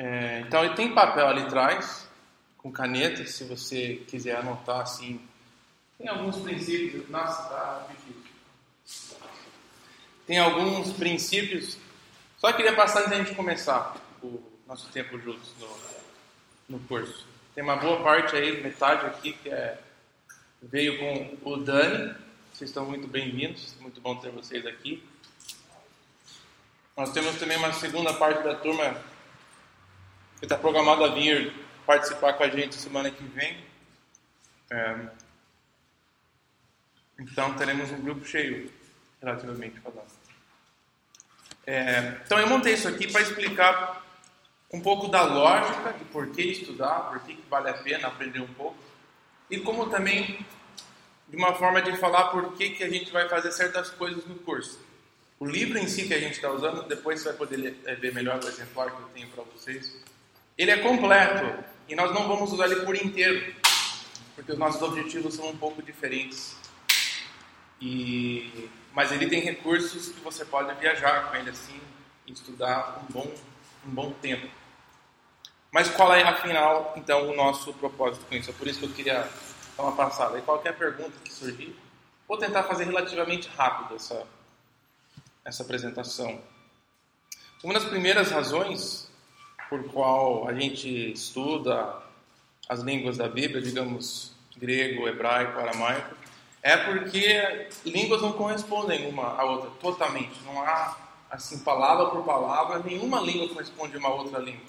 É, então, ele tem papel ali atrás, com caneta, se você quiser anotar assim. Tem alguns princípios. Nossa, tá difícil. Tem alguns princípios. Só queria passar antes da gente começar o nosso tempo juntos no, no curso. Tem uma boa parte aí, metade aqui, que é, veio com o Dani. Vocês estão muito bem-vindos, muito bom ter vocês aqui. Nós temos também uma segunda parte da turma que está programada a vir participar com a gente semana que vem. É, então teremos um grupo cheio, relativamente falando. É, então eu montei isso aqui para explicar um pouco da lógica de por que estudar, por que vale a pena aprender um pouco, e como também de uma forma de falar por que, que a gente vai fazer certas coisas no curso. O livro em si que a gente está usando, depois você vai poder eh, ver melhor o exemplar que eu tenho para vocês. Ele é completo e nós não vamos usar ele por inteiro, porque os nossos objetivos são um pouco diferentes. E... Mas ele tem recursos que você pode viajar com ele assim e estudar um bom, um bom tempo. Mas qual é, afinal, então, o nosso propósito com isso? É por isso que eu queria dar uma passada. E qualquer pergunta que surgir, vou tentar fazer relativamente rápido essa, essa apresentação. Uma das primeiras razões por qual a gente estuda as línguas da Bíblia, digamos, grego, hebraico, aramaico, é porque línguas não correspondem uma à outra totalmente. Não há, assim, palavra por palavra, nenhuma língua corresponde a uma outra língua.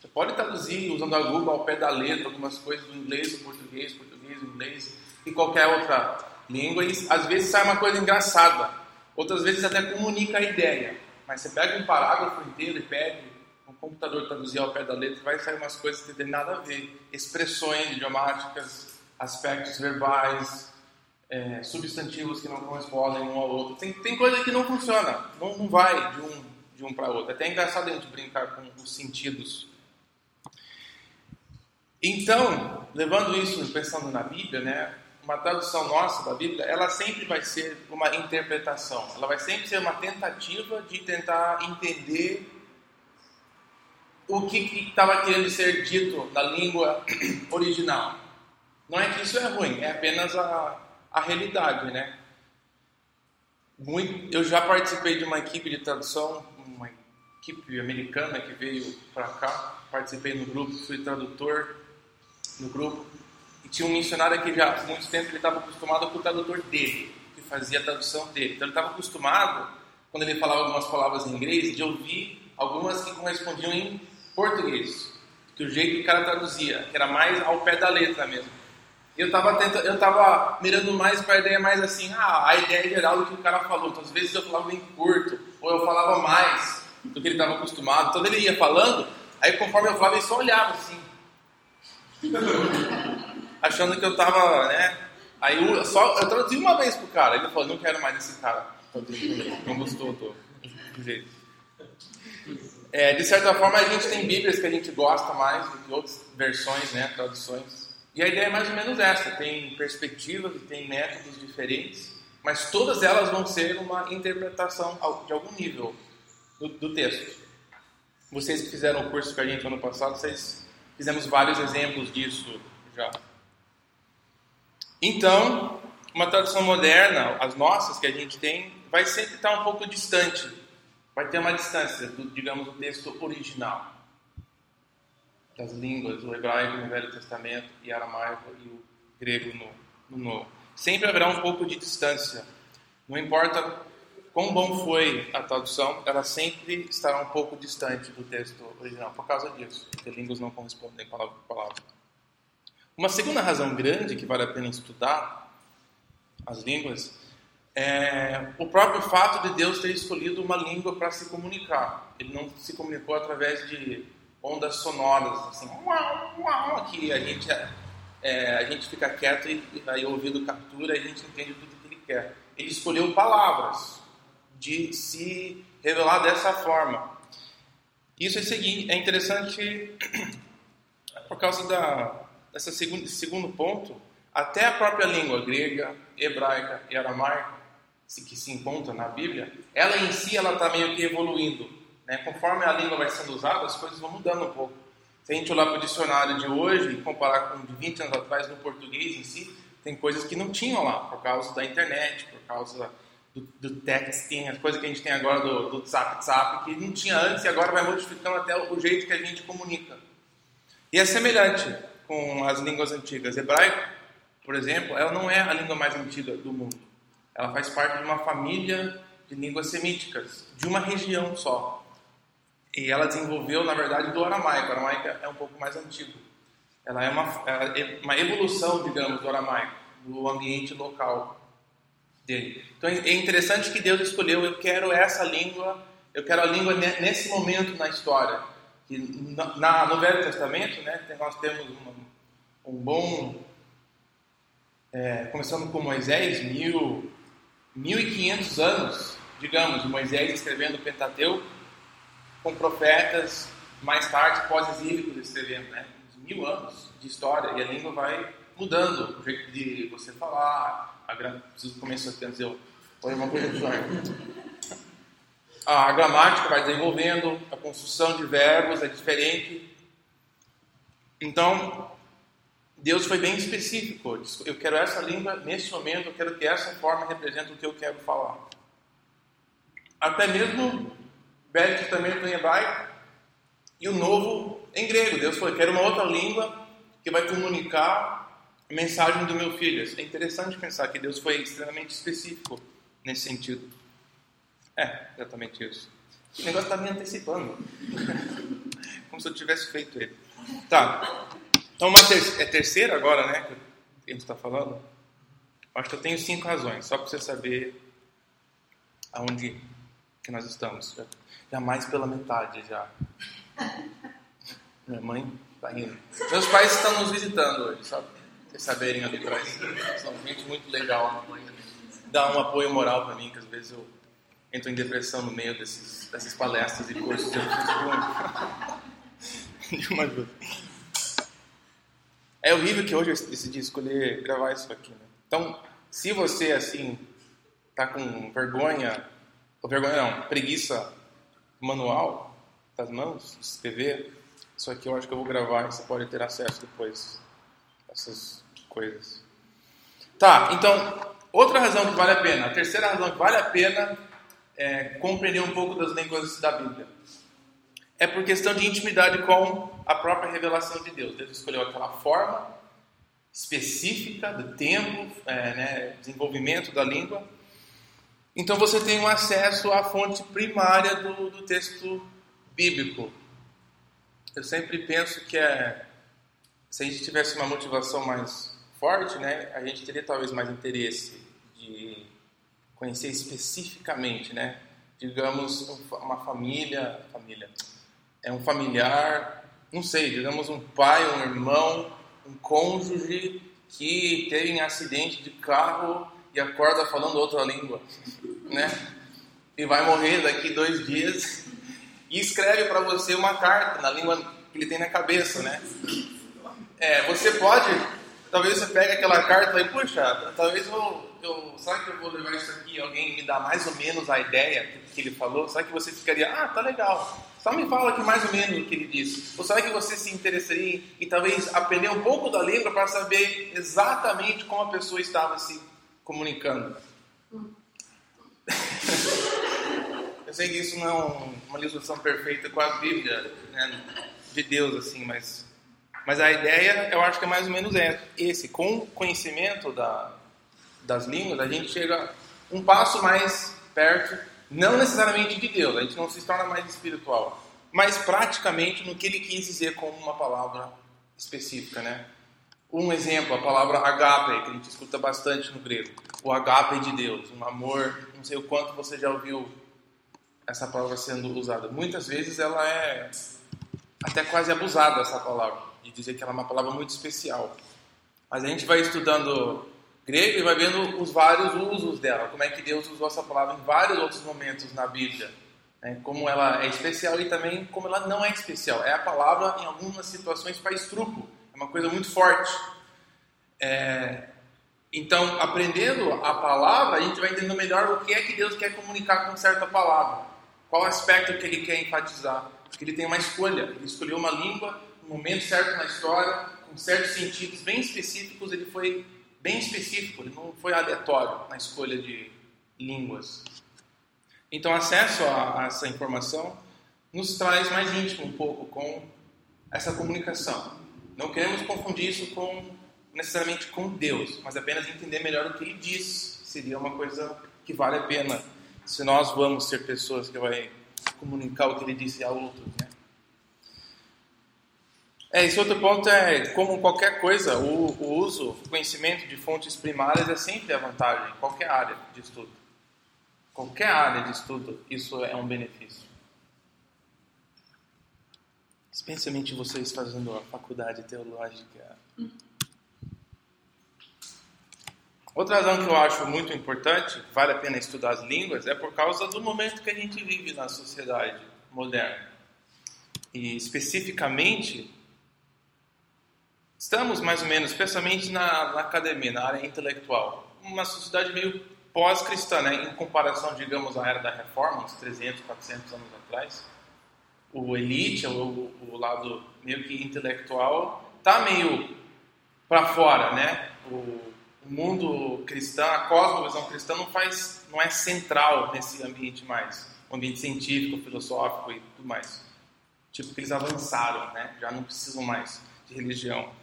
Você pode traduzir usando a Google ao pé da letra algumas coisas do inglês, do português, português, do inglês e qualquer outra língua. E às vezes sai uma coisa engraçada, outras vezes até comunica a ideia. Mas você pega um parágrafo inteiro e pede um computador traduzir ao pé da letra, vai sair umas coisas que não tem nada a ver. Expressões idiomáticas, aspectos verbais, é, substantivos que não correspondem um ao outro. Tem, tem coisa que não funciona, não, não vai de um, de um para outro. É até engraçado a gente brincar com os sentidos então, levando isso, pensando na Bíblia, né, uma tradução nossa da Bíblia, ela sempre vai ser uma interpretação. Ela vai sempre ser uma tentativa de tentar entender o que estava querendo ser dito na língua original. Não é que isso é ruim, é apenas a, a realidade, né? Muito, eu já participei de uma equipe de tradução, uma equipe americana que veio para cá. Participei no grupo, fui tradutor no grupo. E tinha um missionário que já há muito tempo ele estava acostumado com o tradutor dele, que fazia a tradução dele. Então ele estava acostumado, quando ele falava algumas palavras em inglês, de ouvir algumas que correspondiam em português. Que o jeito que o cara traduzia, que era mais ao pé da letra mesmo. Eu estava eu tava mirando mais para a ideia mais assim, ah, a ideia geral do que o cara falou. Então, às vezes eu falava em curto, ou eu falava mais do que ele estava acostumado. Então ele ia falando, aí conforme eu falava, ele só olhava assim. Achando que eu tava, né? Aí eu, só, eu traduzi uma vez pro cara, ele falou, não quero mais esse cara. Não gostou do, do jeito. É, de certa forma, a gente tem Bíblias que a gente gosta mais do que outras versões, né, traduções. E a ideia é mais ou menos essa: tem perspectivas e tem métodos diferentes, mas todas elas vão ser uma interpretação de algum nível do, do texto. Vocês que fizeram o curso com a gente ano passado, vocês Fizemos vários exemplos disso já. Então, uma tradução moderna, as nossas que a gente tem, vai sempre estar um pouco distante. Vai ter uma distância, do, digamos, do texto original. Das línguas, o hebraico no Velho Testamento e aramaico e o grego no, no Novo. Sempre haverá um pouco de distância. Não importa quão bom foi a tradução, ela sempre estará um pouco distante do texto original por causa disso, porque línguas não correspondem palavra por palavra. Uma segunda razão grande que vale a pena estudar as línguas é o próprio fato de Deus ter escolhido uma língua para se comunicar. Ele não se comunicou através de ondas sonoras, assim, que a gente, é, a gente fica quieto e aí o ouvido captura e a gente entende tudo que ele quer. Ele escolheu palavras, de se revelar dessa forma. Isso é, seguinte, é interessante por causa da, dessa segundo, segundo ponto. Até a própria língua grega, hebraica e aramaica, que se encontra na Bíblia, ela em si ela está meio que evoluindo. Né? Conforme a língua vai sendo usada, as coisas vão mudando um pouco. Se a gente olhar para o dicionário de hoje e comparar com de 20 anos atrás no português em si, tem coisas que não tinham lá, por causa da internet, por causa do, do texting, as coisas que a gente tem agora do, do zap, zap, que não tinha antes e agora vai modificando até o jeito que a gente comunica. E é semelhante com as línguas antigas. Hebraico, por exemplo, ela não é a língua mais antiga do mundo. Ela faz parte de uma família de línguas semíticas, de uma região só. E ela desenvolveu, na verdade, do aramaico. O aramaico é um pouco mais antigo. Ela é uma, é uma evolução, digamos, do aramaico, do ambiente local dele. Então é interessante que Deus escolheu, eu quero essa língua, eu quero a língua nesse momento na história. Que na, no Velho Testamento, né, nós temos um, um bom. É, começando com Moisés, mil, 1500 anos, digamos, Moisés escrevendo o Pentateuco, com profetas mais tarde, pós-exílicos, escrevendo, né? Mil anos de história, e a língua vai mudando, o jeito de você falar, a gra... preciso começar a dizer, uma coisa a gramática vai desenvolvendo, a construção de verbos é diferente. Então, Deus foi bem específico. Eu quero essa língua nesse momento, eu quero que essa forma represente o que eu quero falar. Até mesmo Velho Testamento em hebraico e o Novo em grego. Deus falou: quero uma outra língua que vai comunicar a mensagem do meu filho. É interessante pensar que Deus foi extremamente específico nesse sentido. É, exatamente isso. O negócio está me antecipando. Como se eu tivesse feito ele. Tá. Então, uma ter é terceira agora, né? Que a gente está falando. Acho que eu tenho cinco razões, só para você saber aonde que nós estamos. Já mais pela metade já. Minha mãe está indo. Meus pais estão nos visitando hoje, sabe? Vocês saberem ali atrás. São gente muito legal. Dá um apoio moral para mim, que às vezes eu entro em depressão no meio desses, dessas palestras e cursos de uma ajuda. É horrível que hoje eu decidi escolher gravar isso aqui. Né? Então, se você assim tá com vergonha, ou vergonha não, preguiça manual das mãos, escrever, isso aqui eu acho que eu vou gravar e você pode ter acesso depois essas coisas. Tá, então, outra razão que vale a pena, a terceira razão que vale a pena é, compreender um pouco das línguas da Bíblia. É por questão de intimidade com a própria revelação de Deus. Deus escolheu aquela forma específica do tempo, é, né, desenvolvimento da língua. Então você tem um acesso à fonte primária do, do texto bíblico. Eu sempre penso que é, se a gente tivesse uma motivação mais forte, né, a gente teria talvez mais interesse de conhecer especificamente, né? Digamos uma família, família, é um familiar, não sei, digamos um pai, um irmão, um cônjuge que teve um acidente de carro e acorda falando outra língua, né? E vai morrer daqui dois dias e escreve para você uma carta na língua que ele tem na cabeça, né? É, você pode, talvez você pegue aquela carta e puxa, talvez eu eu, será que eu vou levar isso aqui alguém me dá mais ou menos a ideia que ele falou? Será que você ficaria, ah, tá legal, só me fala aqui mais ou menos o que ele disse? Ou será que você se interessaria e talvez aprender um pouco da língua para saber exatamente como a pessoa estava se comunicando? eu sei que isso não é uma ilustração perfeita com a Bíblia né, de Deus, assim, mas, mas a ideia eu acho que é mais ou menos esse, com conhecimento da, das línguas, a gente chega um passo mais perto, não necessariamente de Deus, a gente não se torna mais espiritual, mas praticamente no que ele quis dizer com uma palavra específica, né? Um exemplo, a palavra agape, que a gente escuta bastante no grego. O agape de Deus, um amor, não sei o quanto você já ouviu essa palavra sendo usada. Muitas vezes ela é até quase abusada, essa palavra, de dizer que ela é uma palavra muito especial. Mas a gente vai estudando grego e vai vendo os vários usos dela, como é que Deus usou essa palavra em vários outros momentos na Bíblia. Né? Como ela é especial e também como ela não é especial. É a palavra, em algumas situações, faz truco. É uma coisa muito forte. É... Então, aprendendo a palavra, a gente vai entendendo melhor o que é que Deus quer comunicar com certa palavra. Qual aspecto que ele quer enfatizar? Porque ele tem uma escolha. Ele escolheu uma língua, no momento certo na história, com certos sentidos bem específicos. Ele foi bem específico, ele não foi aleatório na escolha de línguas. Então, acesso a, a essa informação nos traz mais íntimo um pouco com essa comunicação. Não queremos confundir isso com necessariamente com Deus, mas apenas entender melhor o que Ele diz. Seria uma coisa que vale a pena se nós vamos ser pessoas que vai comunicar o que Ele disse a outros? É, esse outro ponto é, como qualquer coisa, o, o uso, o conhecimento de fontes primárias é sempre a vantagem, em qualquer área de estudo. Qualquer área de estudo, isso é um benefício. Especialmente vocês fazendo a faculdade teológica. Outra razão que eu acho muito importante, vale a pena estudar as línguas, é por causa do momento que a gente vive na sociedade moderna. E especificamente, estamos mais ou menos, especialmente na, na academia, na área intelectual, uma sociedade meio pós-cristã, né? em comparação, digamos, à era da Reforma, uns 300, 400 anos atrás. O elite, o, o lado meio que intelectual, está meio para fora, né? O, o mundo cristão, a cosmovisão cristã não faz, não é central nesse ambiente mais, o ambiente científico, filosófico e tudo mais. Tipo que eles avançaram, né? Já não precisam mais de religião.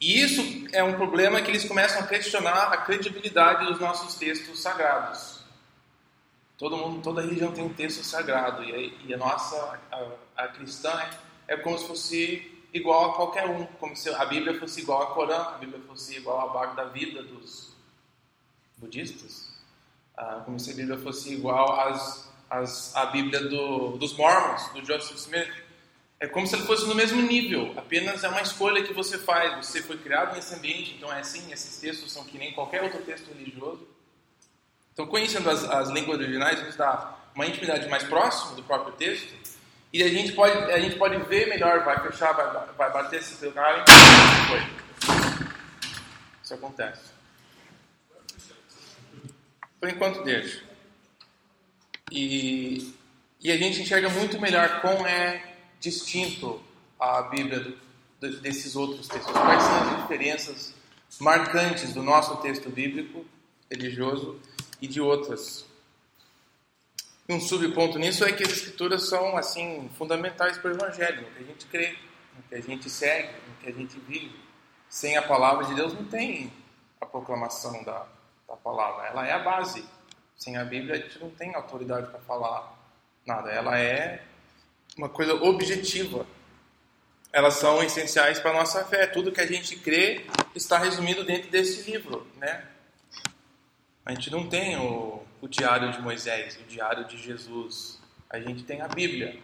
E isso é um problema que eles começam a questionar a credibilidade dos nossos textos sagrados. Todo mundo, toda religião tem um texto sagrado e a, e a nossa, a, a cristã é, é como se fosse igual a qualquer um, como se a Bíblia fosse igual a Corã, a Bíblia fosse igual a Bhagavad da vida dos budistas, ah, como se a Bíblia fosse igual às, às, à Bíblia do, dos Mormons, do Joseph Smith. É como se ele fosse no mesmo nível, apenas é uma escolha que você faz. Você foi criado nesse ambiente, então é assim, esses textos são que nem qualquer outro texto religioso. Então, conhecendo as, as línguas originais, nos dá uma intimidade mais próxima do próprio texto e a gente pode, a gente pode ver melhor, vai fechar, vai, vai bater esse foi. Isso acontece. Por enquanto deixa. E, e a gente enxerga muito melhor como é distinto a Bíblia desses outros textos. Quais são as diferenças marcantes do nosso texto bíblico religioso e de outras um subponto nisso é que as escrituras são assim fundamentais para o evangelho, no que a gente crê, no que a gente segue, no que a gente vive. Sem a palavra de Deus não tem a proclamação da, da palavra, ela é a base. Sem a Bíblia a gente não tem autoridade para falar nada, ela é uma coisa objetiva. Elas são essenciais para a nossa fé. Tudo que a gente crê está resumido dentro desse livro, né? A gente não tem o o diário de Moisés, o diário de Jesus. A gente tem a Bíblia.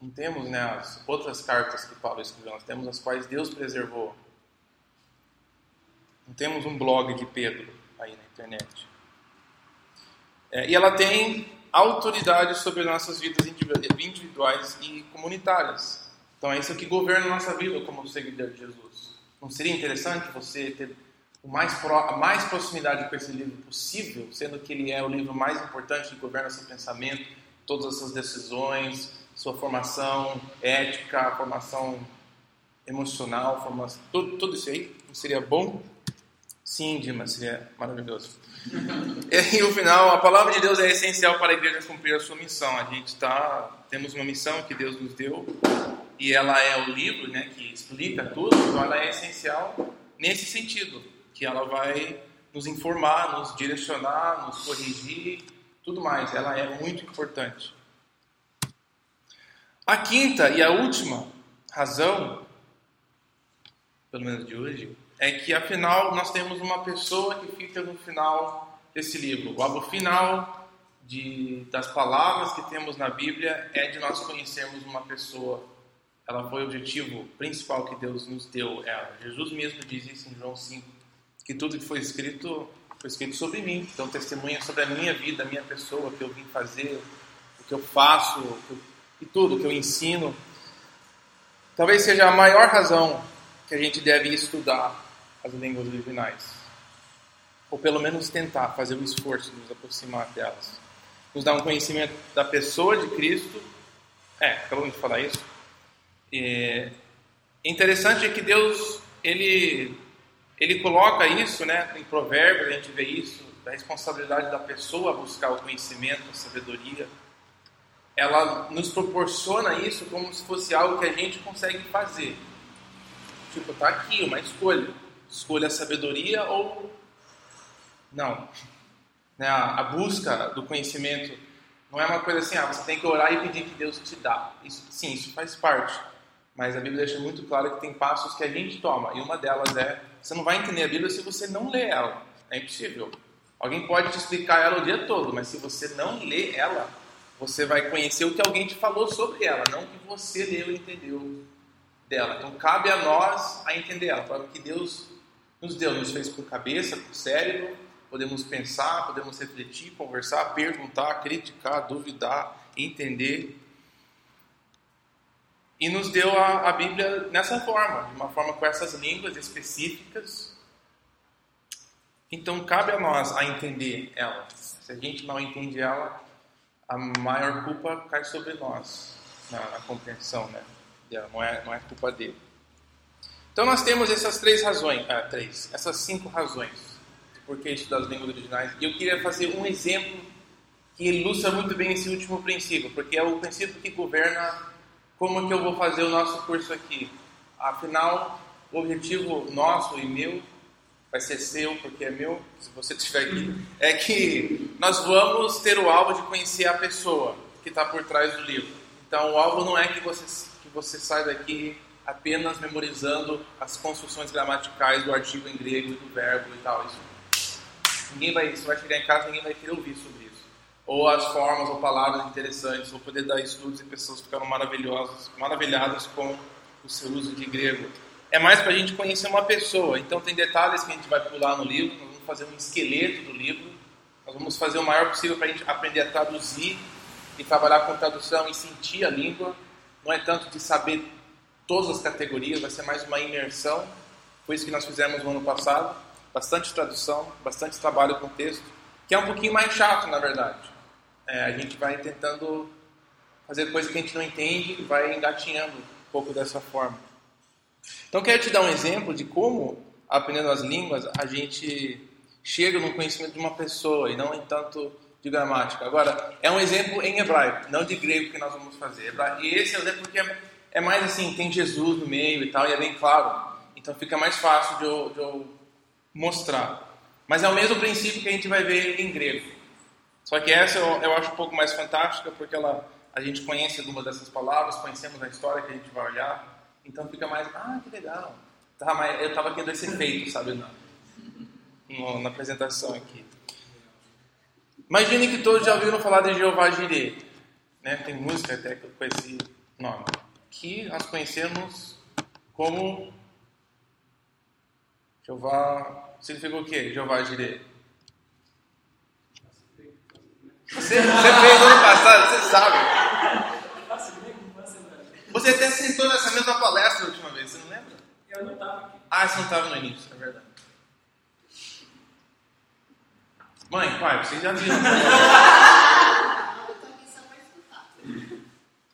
Não temos né, as outras cartas que Paulo escreveu, nós temos as quais Deus preservou. Não temos um blog de Pedro aí na internet. É, e ela tem autoridade sobre nossas vidas individuais e comunitárias. Então é isso que governa nossa vida como seguidor de Jesus. Não seria interessante você ter o mais pro, a mais proximidade com esse livro possível, sendo que ele é o livro mais importante que governa seu pensamento, todas as suas decisões, sua formação ética, formação emocional, formação, tudo, tudo isso aí. Não seria bom? Sim, Dimas, seria maravilhoso. e no final, a palavra de Deus é essencial para a igreja cumprir a sua missão. A gente tá, temos uma missão que Deus nos deu e ela é o livro, né, que explica tudo. Então, ela é essencial nesse sentido que ela vai nos informar, nos direcionar, nos corrigir, tudo mais. Ela é muito importante. A quinta e a última razão, pelo menos de hoje, é que afinal nós temos uma pessoa que fica no final desse livro. O final de, das palavras que temos na Bíblia é de nós conhecermos uma pessoa. Ela foi o objetivo principal que Deus nos deu. Ela. Jesus mesmo diz isso em João 5 que tudo que foi escrito foi escrito sobre mim. Então, testemunha sobre a minha vida, a minha pessoa, o que eu vim fazer, o que eu faço e tudo, o que eu ensino. Talvez seja a maior razão que a gente deve estudar as línguas originais. Ou pelo menos tentar fazer o esforço de nos aproximar delas. nos dá um conhecimento da pessoa de Cristo. É, acabamos de falar isso. É interessante é que Deus, ele, ele coloca isso, né, em Provérbios, a gente vê isso, da responsabilidade da pessoa buscar o conhecimento, a sabedoria. Ela nos proporciona isso como se fosse algo que a gente consegue fazer. Tipo, tá aqui uma escolha. Escolha a sabedoria ou não. Né, a, busca do conhecimento não é uma coisa assim, ah, você tem que orar e pedir que Deus te dá. Isso, sim, isso faz parte. Mas a Bíblia deixa muito claro que tem passos que a gente toma. E uma delas é, você não vai entender a Bíblia se você não lê ela. É impossível. Alguém pode te explicar ela o dia todo, mas se você não lê ela, você vai conhecer o que alguém te falou sobre ela, não o que você leu e entendeu dela. Então cabe a nós a entender ela. Para que Deus nos deu, nos fez com cabeça, com cérebro, podemos pensar, podemos refletir, conversar, perguntar, criticar, duvidar, entender. E nos deu a, a Bíblia nessa forma, de uma forma com essas línguas específicas. Então cabe a nós a entender ela. Se a gente não entende ela, a maior culpa cai sobre nós na, na compreensão, né? Não é, não é culpa dele. Então nós temos essas três razões, ah, três, essas cinco razões por que estudar as línguas originais. E eu queria fazer um exemplo que ilustra muito bem esse último princípio, porque é o princípio que governa como que eu vou fazer o nosso curso aqui. Afinal, o objetivo nosso e meu vai ser seu, porque é meu, se você estiver aqui, é que nós vamos ter o alvo de conhecer a pessoa que está por trás do livro. Então, o alvo não é que você, que você saia daqui apenas memorizando as construções gramaticais do artigo em grego e do verbo e tal. Isso Ninguém vai, você vai chegar em casa, ninguém vai querer ouvir sobre isso. Ou as formas ou palavras interessantes, ou poder dar estudos e pessoas ficaram maravilhosas, maravilhadas com o seu uso de grego. É mais para a gente conhecer uma pessoa. Então tem detalhes que a gente vai pular no livro, nós vamos fazer um esqueleto do livro, nós vamos fazer o maior possível para a gente aprender a traduzir e trabalhar com tradução e sentir a língua. Não é tanto de saber todas as categorias, vai ser mais uma imersão. Foi isso que nós fizemos no ano passado bastante tradução, bastante trabalho com texto, que é um pouquinho mais chato, na verdade. É, a gente vai tentando fazer coisas que a gente não entende e vai engatinhando um pouco dessa forma. Então, quero te dar um exemplo de como, aprendendo as línguas, a gente chega no conhecimento de uma pessoa e não em tanto de gramática. Agora, é um exemplo em hebraico, não de grego que nós vamos fazer. E esse é o exemplo porque é, é mais assim, tem Jesus no meio e tal, e é bem claro. Então fica mais fácil de eu, de eu mostrar. Mas é o mesmo princípio que a gente vai ver em grego. Só que essa eu, eu acho um pouco mais fantástica porque ela, a gente conhece algumas dessas palavras, conhecemos a história que a gente vai olhar, então fica mais, ah, que legal. Tá, mas eu estava querendo esse efeito, sabe, na, na apresentação aqui. Imagine que todos já ouviram falar de Jeová Jireh. Né? Tem música até com esse nome. Que nós conhecemos como Jeová significa o quê? Jeová Jireh. Você, você fez no ano passado, você sabe. Você até sentou nessa mesma palestra a última vez, você não lembra? Eu não estava aqui. Ah, você não estava no início, é verdade. Mãe, pai, vocês já viram.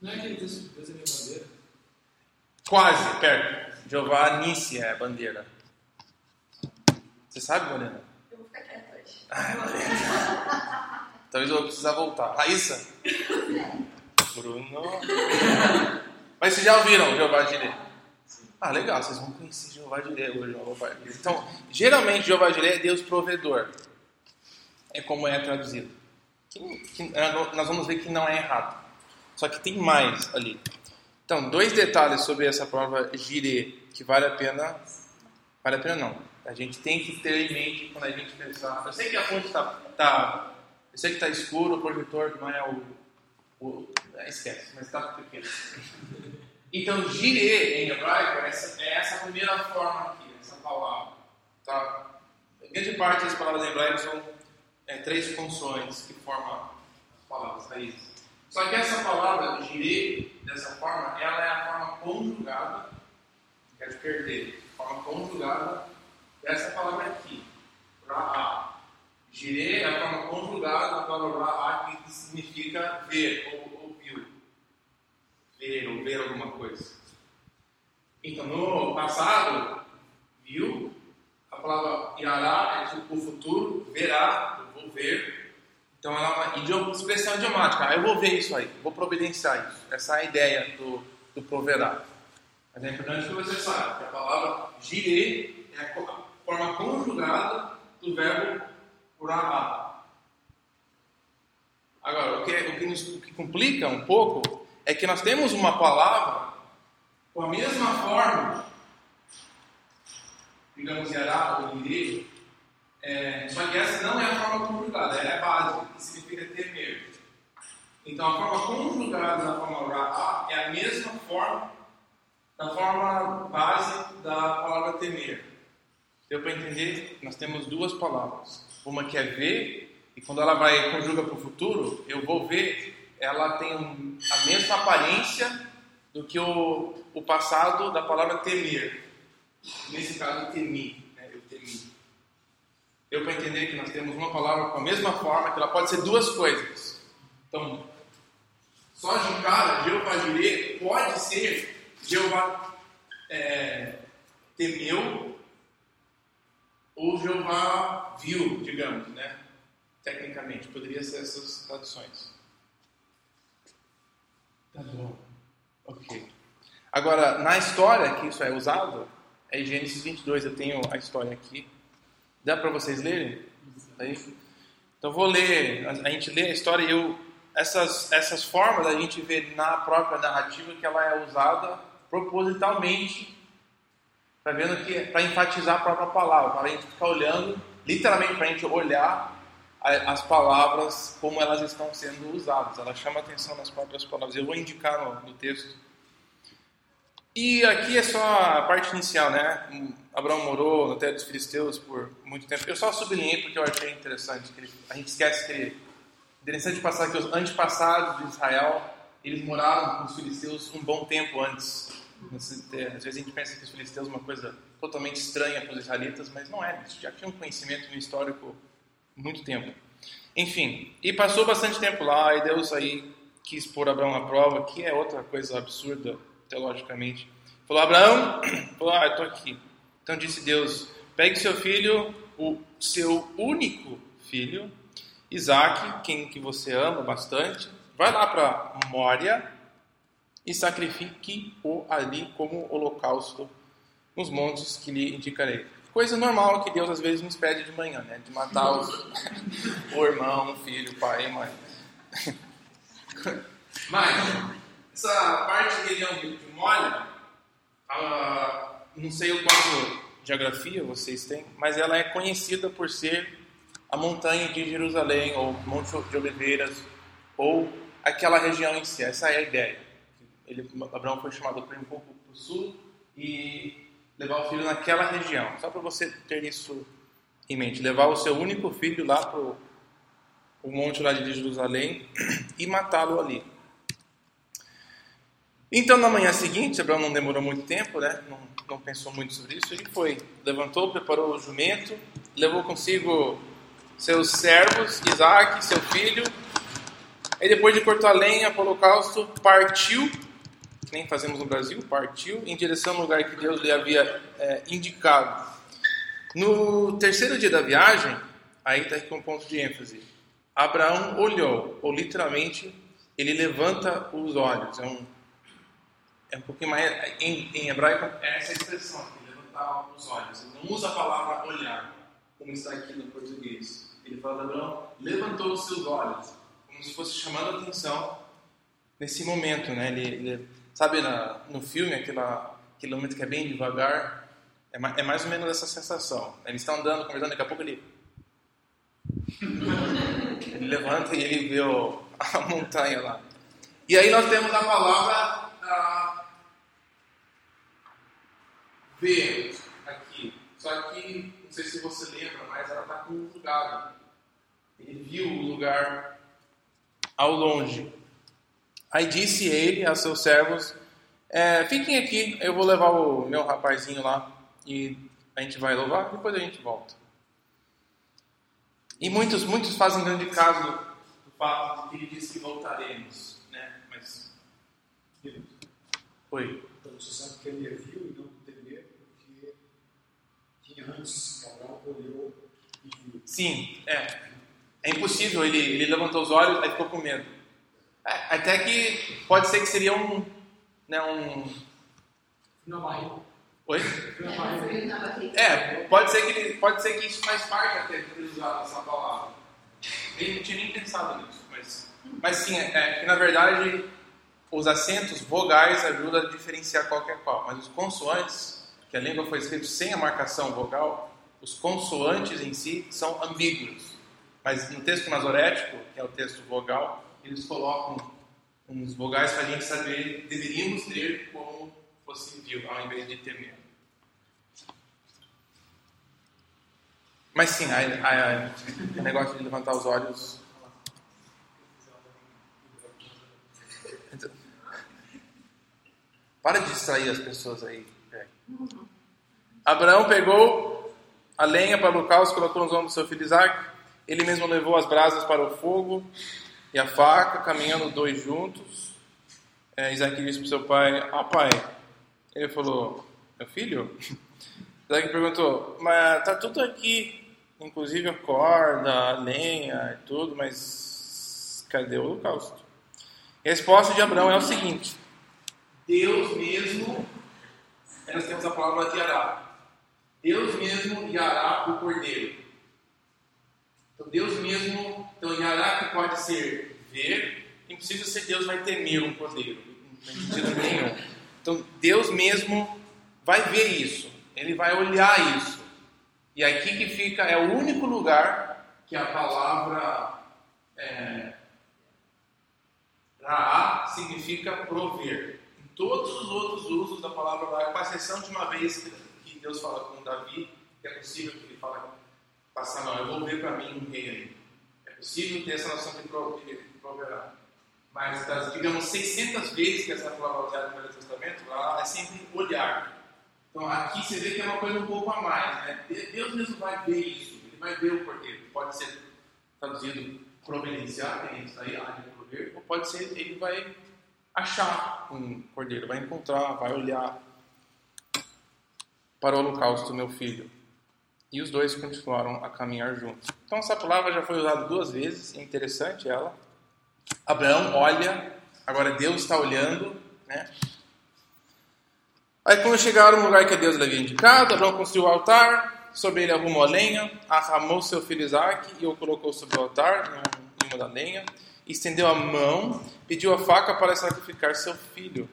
Não é aquele texto Deus é minha bandeira? Quase, perto. Jeová Nissi é a bandeira. Você sabe, Morena? Eu vou ficar quieta hoje. Ai, Morena. Talvez eu vou precisar voltar. Raíssa? Bruno. Mas vocês já ouviram Jeová Jireh? Ah, legal, vocês vão conhecer Jeová Jireh hoje. Então, geralmente Jeová Jireh é Deus provedor. É como é traduzido. Que, que, é, nós vamos ver que não é errado. Só que tem mais ali. Então, dois detalhes sobre essa palavra Jireh que vale a pena. Vale a pena não a gente tem que ter em mente quando a gente pensar. Eu sei que a fonte está. Tá, eu sei que está escuro, o projetor não é o. o é, esquece, mas está pequeno. Então, gire em hebraico essa, é essa primeira forma aqui, essa palavra. Tá? Grande parte das palavras em hebraico são é, três funções que formam as palavras raízes. Só que essa palavra, gire, dessa forma, ela é a forma conjugada, quer perder, forma conjugada essa palavra aqui, Ra'a, Girei é a forma conjugada da palavra ra'á, que significa ver ou, ou viu. Ver ou ver alguma coisa. Então, no passado, viu, a palavra irá é tipo o futuro, verá, eu vou ver. Então, ela é uma idioma, expressão idiomática. Ah, eu vou ver isso aí, vou providenciar isso. Essa é a ideia do, do proverá. Mas é importante que você saiba que a palavra girei é a forma conjugada do verbo urahá. Agora, o que, o, que nos, o que complica um pouco é que nós temos uma palavra com a mesma forma, digamos, yará ou irei, é, só que essa não é a forma base, que significa temer. Então, a forma conjugada na forma ra'á é a mesma forma da forma base da palavra temer. Deu para entender? Nós temos duas palavras. Uma que é ver, e quando ela vai conjuga para o futuro, eu vou ver, ela tem a mesma aparência do que o, o passado da palavra temer. Nesse caso, temi. Deu para entender que nós temos uma palavra com a mesma forma, que ela pode ser duas coisas. Então, só de cara, Jeová Jireh pode ser Jeová é, temeu ou Jeová viu, digamos, né? Tecnicamente, poderia ser essas traduções. Tá bom. Ok. Agora, na história que isso é usado, é Gênesis 22, eu tenho a história aqui. Dá para vocês lerem? Aí? Então, vou ler, a gente lê a história e eu, essas, essas formas a gente vê na própria narrativa que ela é usada propositalmente, para vendo que para enfatizar a própria palavra, para a gente ficar olhando, literalmente para a gente olhar as palavras como elas estão sendo usadas. Ela chama atenção nas próprias palavras. Eu vou indicar no, no texto. E aqui é só a parte inicial, né? Abraão morou no Terra dos Filisteus por muito tempo. Eu só sublinhei porque eu achei interessante. Que ele, a gente esquece que ele, interessante passar que os antepassados de Israel eles moraram com os filisteus um bom tempo antes. Às vezes a gente pensa que os filisteus é uma coisa totalmente estranha para os israelitas, mas não é. Eles já tinham conhecimento no histórico muito tempo. Enfim, e passou bastante tempo lá, e Deus aí quis pôr Abraão à prova, que é outra coisa absurda teologicamente. Falou, Abraão, falou, ah, eu estou aqui. Então disse Deus, pegue seu filho, o seu único filho, Isaac, quem que você ama bastante, vai lá para Mória e sacrifique-o ali como holocausto nos montes que lhe indicarei. Coisa normal que Deus às vezes nos pede de manhã, né? De matar os, o irmão, o filho, o pai e mãe. Mas, essa parte de região de, de Mória, não sei o quanto geografia vocês têm, mas ela é conhecida por ser a montanha de Jerusalém, ou Monte de Oliveiras, ou aquela região em si. Essa é a ideia. Ele, Abraão foi chamado para ir um pouco para o sul e levar o filho naquela região. Só para você ter isso em mente. Levar o seu único filho lá para o monte lá de Jerusalém e matá-lo ali. Então, na manhã seguinte, Abraão não demorou muito tempo, né? não, não pensou muito sobre isso. Ele foi, levantou, preparou o jumento, levou consigo seus servos, Isaac, seu filho, Aí depois de cortar lenha para o holocausto, partiu, nem fazemos no Brasil, partiu em direção ao lugar que Deus lhe havia é, indicado. No terceiro dia da viagem, aí está aqui um ponto de ênfase. Abraão olhou, ou literalmente, ele levanta os olhos. É um, é um pouquinho mais. Em, em hebraico, é essa expressão aqui, levantar os olhos. Ele não usa a palavra olhar, como está aqui no português. Ele fala, Abraão levantou os seus olhos como se fosse chamando a atenção nesse momento, né? Ele, ele sabe na, no filme aquela, aquele momento que é bem devagar, é, é mais ou menos essa sensação. Ele está andando, conversando, daqui a pouco ele ele levanta e ele vê a montanha lá. E aí nós temos a palavra ver aqui. Só que, não sei se você lembra, mas ela está conjugada. Ele viu o lugar ao longe. Aí disse ele a seus servos: é, Fiquem aqui, eu vou levar o meu rapazinho lá e a gente vai louvar, depois a gente volta. E muitos, muitos fazem grande caso do, do fato de que ele disse que voltaremos, né? Mas. Oi. Então você sabe que ele viu e não temer, porque tinha antes que Abraão olhou e viu. Sim, é. É impossível, ele, ele levantou os olhos, aí ficou com medo. É, até que pode ser que seria um. Né, um Na barriga. oi? É, pode ser, que ele, pode ser que isso faz parte até de usado essa palavra. Ele não tinha nem pensado nisso, mas, mas sim, é, é que na verdade os acentos vogais ajudam a diferenciar qualquer qual, mas os consoantes, que a língua foi escrita sem a marcação vogal, os consoantes em si são ambíguos. Mas no texto masorético, que é o texto vogal, eles colocam uns vogais para a gente saber, deveríamos ler como fosse viu, ao invés de temer. Mas sim, o negócio de levantar os olhos. Então, para de distrair as pessoas aí. Abraão pegou a lenha para o holocausto, colocou nos ombros do seu filho Isaac. Ele mesmo levou as brasas para o fogo e a faca, caminhando dois juntos. É, Isaac disse para seu pai: Ah, pai. Ele falou: Meu filho? Isaac perguntou: Mas tá tudo aqui, inclusive a corda, a lenha e tudo, mas cadê o holocausto? A resposta de Abraão é o seguinte: Deus mesmo, nós temos a palavra de Ará. Deus mesmo yará o cordeiro. Então Deus mesmo, então yará que pode ser ver, impossível ser Deus vai temer um cordeiro, não tem sentido nenhum. Então Deus mesmo vai ver isso, ele vai olhar isso. E aqui que fica, é o único lugar que a palavra é, significa prover. Todos os outros usos da palavra Raá, com exceção de uma vez que, Deus fala com Davi, que é possível que ele fale, passar não, eu vou ver para mim um rei aí. É possível ter essa noção de pro- de proverá. Mas das, digamos, 600 vezes que essa palavra é usada no Velho Testamento, ela é sempre olhar. Então aqui você vê que é uma coisa um pouco a mais, né? De- Deus mesmo vai ver isso, ele vai ver o cordeiro. Pode ser traduzido providenciar, tem isso aí, área de prover, ou pode ser ele vai achar um cordeiro, vai encontrar, vai olhar para o holocausto, meu filho. E os dois continuaram a caminhar juntos. Então essa palavra já foi usada duas vezes, é interessante ela. Abraão olha, agora Deus está olhando, né? Aí quando chegaram no lugar que Deus havia indicado, Abraão construiu o altar, sobre ele arrumou a lenha, arramou seu filho Isaac e o colocou sobre o altar, em uma da lenha, estendeu a mão, pediu a faca para sacrificar seu filho.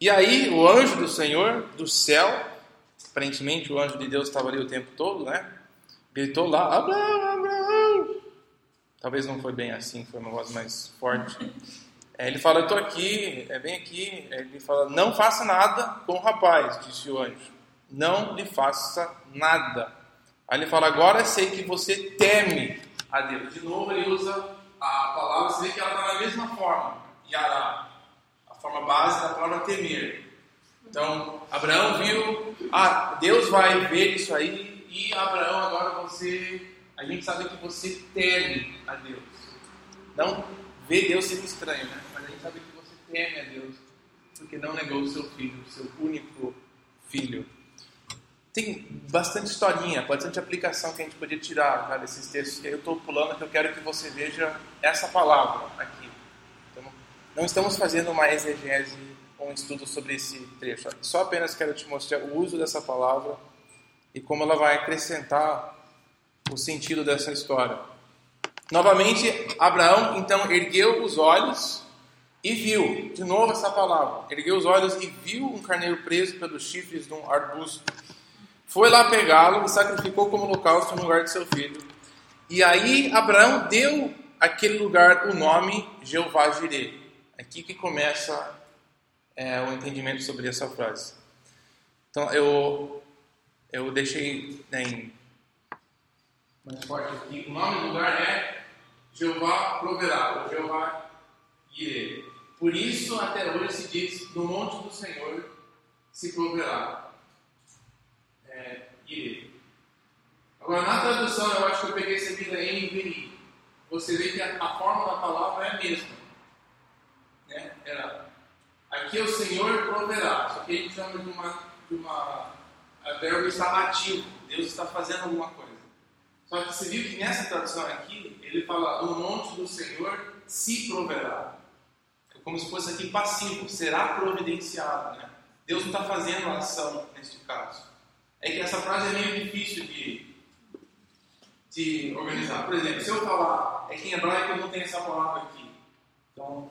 E aí o anjo do Senhor, do céu, aparentemente o anjo de Deus estava ali o tempo todo, né? Gritou lá, Abraão, Abraão! Talvez não foi bem assim, foi uma voz mais forte. É, ele fala, eu estou aqui, é bem aqui. Ele fala, não faça nada com o rapaz, disse o anjo. Não lhe faça nada. Aí ele fala, agora sei que você teme a Deus. De novo ele usa a palavra, você vê que ela está na mesma forma, Yará. A forma base da palavra temer. Então, Abraão viu, ah, Deus vai ver isso aí, e Abraão, agora você, a gente sabe que você teme a Deus. Não ver Deus seria estranho, né? Mas a gente sabe que você teme a Deus, porque não negou o seu filho, o seu único filho. Tem bastante historinha, bastante aplicação que a gente podia tirar desses textos que eu estou pulando, que eu quero que você veja essa palavra aqui. Então, não estamos fazendo uma exegese ou um estudo sobre esse trecho. Só apenas quero te mostrar o uso dessa palavra e como ela vai acrescentar o sentido dessa história. Novamente, Abraão então ergueu os olhos e viu, de novo essa palavra, ergueu os olhos e viu um carneiro preso pelos chifres de um arbusto. Foi lá pegá-lo e sacrificou como holocausto no lugar de seu filho. E aí Abraão deu àquele lugar o nome Jeová Jireh. Aqui que começa é, o entendimento sobre essa frase. Então eu eu deixei né, em mais forte aqui. O nome do lugar é Jeová proverá, ou Jeová Jireh. Por isso até hoje se diz no monte do Senhor se proverá. Jireh. Agora, na tradução, eu acho que eu peguei essa vida NVI. Você vê que a, a forma da palavra é a mesma. Né? Era, aqui é o Senhor proverá. Só que a gente chama de uma, de uma a verbo está ativo. Deus está fazendo alguma coisa. Só que você viu que nessa tradução aqui, ele fala: no monte do Senhor se proverá. É como se fosse aqui passivo, será providenciado. Né? Deus não está fazendo a ação neste caso. É que essa frase é meio difícil de, de organizar. Por exemplo, se eu falar, é que em hebraico não tem essa palavra aqui. Então,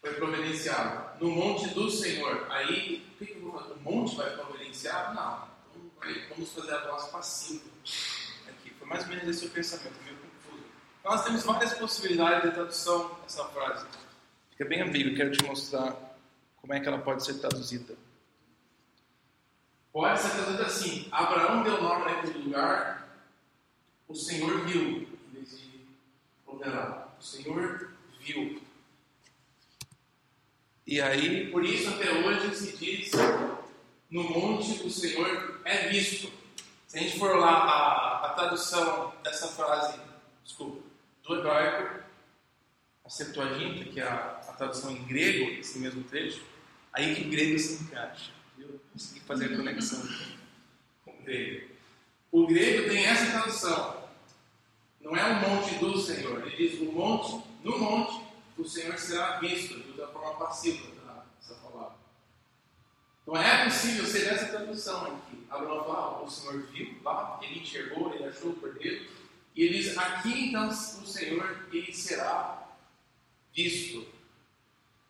foi providenciado. No monte do Senhor. Aí, o que, eu vou fazer? O monte vai providenciar? Não. Então, vamos fazer a voz passiva. Aqui. Foi mais ou menos esse o pensamento, meio confuso. Então, nós temos várias possibilidades de tradução dessa frase. Fica bem ambíguo, quero te mostrar como é que ela pode ser traduzida. Pode ser traduzida assim: Abraão deu nome naquele lugar, o Senhor viu, em vez de ordenar. O Senhor viu. E aí, por isso até hoje se diz: no monte do Senhor é visto. Se a gente for lá a, a tradução dessa frase, desculpa, do hebraico, a Septuaginta, que é a, a tradução em grego, esse mesmo trecho, aí que o grego se encaixa. Eu consegui fazer a conexão com o grego. O grego tem essa tradução. Não é o monte do Senhor. Ele diz o monte, no monte, o Senhor será visto, da forma passiva essa palavra. Então é possível ser essa tradução aqui. Abraão o Senhor viu lá, ele enxergou, ele achou o cordeiro. E ele diz, aqui então o Senhor, ele será visto.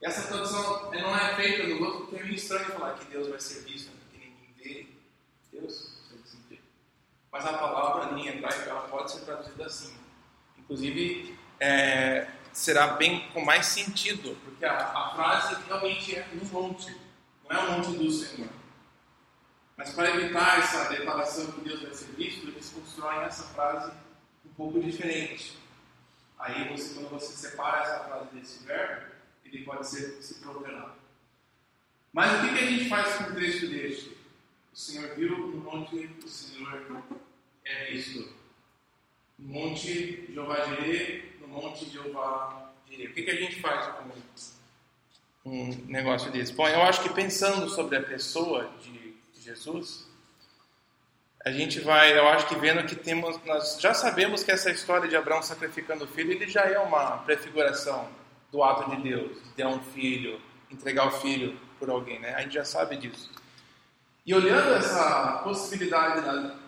Essa tradução não é feita no outro, porque é meio estranho falar que Deus vai ser visto, né? porque ninguém vê Deus. Mas a palavra em hebraico ela pode ser traduzida assim. Inclusive, é, será bem com mais sentido, porque a, a frase realmente é um monte, não é um monte do Senhor. Mas para evitar essa declaração que Deus vai ser visto, eles constroem essa frase um pouco diferente. Aí, você, quando você separa essa frase desse verbo, ele pode ser se proverá. Mas o que, que a gente faz com o texto deste? O Senhor viu no monte, o Senhor é visto. No monte Jeová Jireh, no monte Jeová Jireh. O que, que a gente faz com um negócio desse? Bom, eu acho que pensando sobre a pessoa de Jesus, a gente vai, eu acho que vendo que temos, nós já sabemos que essa história de Abraão sacrificando o filho, ele já é uma prefiguração do ato de Deus, de ter um filho, entregar o filho por alguém, né? A gente já sabe disso. E olhando essa possibilidade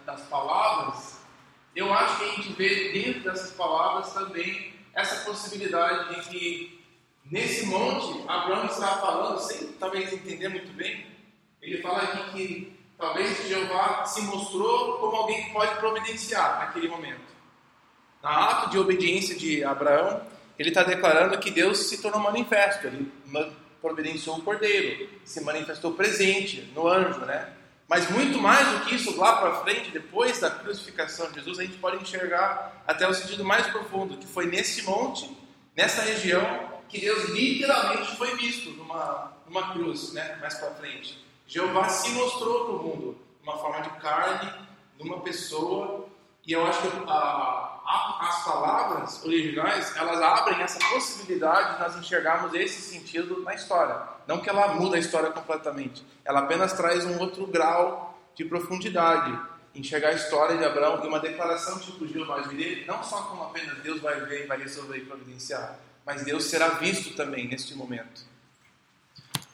das palavras, eu acho que a gente vê dentro dessas palavras também essa possibilidade de que nesse monte Abraão está falando, sem talvez entender muito bem, ele fala aqui que talvez Jeová se mostrou como alguém que pode providenciar naquele momento. Na ato de obediência de Abraão, ele está declarando que Deus se tornou manifesto, ele providenciou o cordeiro, se manifestou presente no anjo, né? Mas muito mais do que isso, lá para frente, depois da crucificação de Jesus, a gente pode enxergar até o sentido mais profundo, que foi nesse monte, nessa região, que Deus literalmente foi visto numa, numa cruz, né? mais para frente. Jeová se mostrou para o mundo, uma forma de carne, numa pessoa, e eu acho que a, as palavras originais, elas abrem essa possibilidade de nós enxergarmos esse sentido na história. Não que ela muda a história completamente, ela apenas traz um outro grau de profundidade. Enxergar a história de Abraão e uma declaração tipo Jeová dele, não só como apenas Deus vai ver e vai resolver e providenciar, mas Deus será visto também neste momento.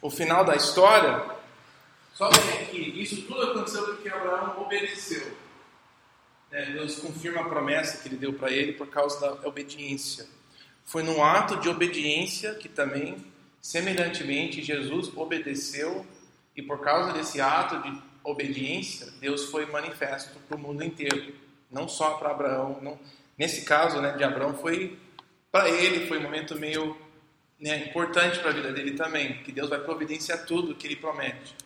O final da história só vem aqui, isso tudo aconteceu porque Abraão obedeceu. É, Deus confirma a promessa que ele deu para ele por causa da obediência. Foi num ato de obediência que também, semelhantemente, Jesus obedeceu e por causa desse ato de obediência, Deus foi manifesto para o mundo inteiro, não só para Abraão. Não, nesse caso, né, de Abraão foi para ele foi um momento meio né, importante para a vida dele também, que Deus vai providenciar tudo que ele promete.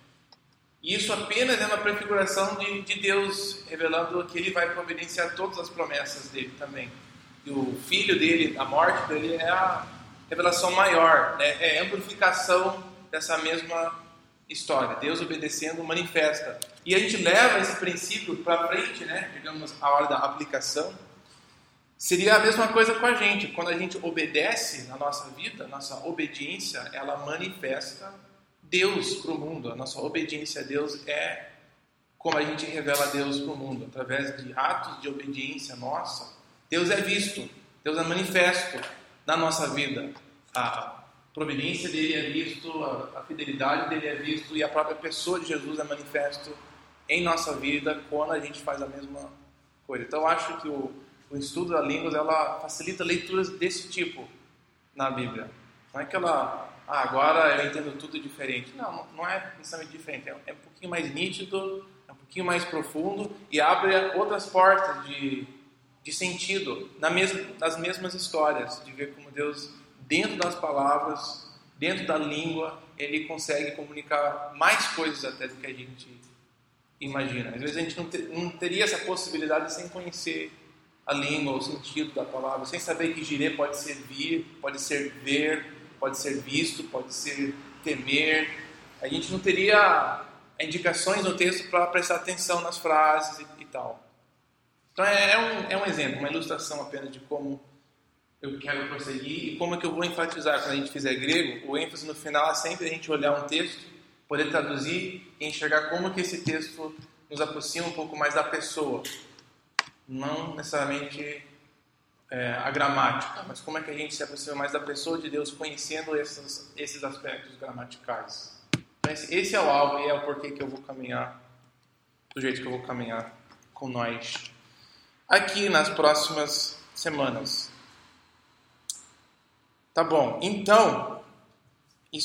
E isso apenas é uma prefiguração de, de Deus, revelando que Ele vai providenciar todas as promessas dele também. E o filho dele, a morte dele, é a revelação maior, né? é a amplificação dessa mesma história. Deus obedecendo manifesta. E a gente leva esse princípio para frente, né? digamos, a hora da aplicação. Seria a mesma coisa com a gente. Quando a gente obedece na nossa vida, nossa obediência, ela manifesta Deus para o mundo. A nossa obediência a Deus é como a gente revela Deus para o mundo, através de atos de obediência nossa. Deus é visto, Deus é manifesto na nossa vida. A providência dele é visto, a, fidelidade dele é visto e a própria pessoa de Jesus é manifesto em nossa vida quando a gente faz a mesma coisa. Então, acho que o, o estudo da línguas ela facilita leituras desse tipo na Bíblia. Não é que ela, ah, agora eu entendo tudo diferente. Não, não é necessariamente diferente. É, é um pouquinho mais nítido, é um pouquinho mais profundo e abre outras portas de, de sentido na mesma, nas mesmas histórias, de ver como Deus, dentro das palavras, dentro da língua, ele consegue comunicar mais coisas até do que a gente imagina. Às vezes a gente não, ter, não teria essa possibilidade sem conhecer a língua, o sentido da palavra, sem saber que girê pode ser vir, pode ser ver, pode ser visto, pode ser temer. A gente não teria indicações no texto para prestar atenção nas frases e, e tal. Então é, é, um, é um exemplo, uma ilustração apenas de como eu quero prosseguir e como é que eu vou enfatizar quando a gente fizer grego. O ênfase no final é sempre a gente olhar um texto, poder traduzir e enxergar como que esse texto nos aproxima um pouco mais da pessoa, não necessariamente é, a gramática, mas como é que a gente se aproxima mais da pessoa de Deus conhecendo esses, esses aspectos gramaticais. Então, esse, esse é o alvo e é o porquê que eu vou caminhar do jeito que eu vou caminhar com nós aqui nas próximas semanas. Tá bom, então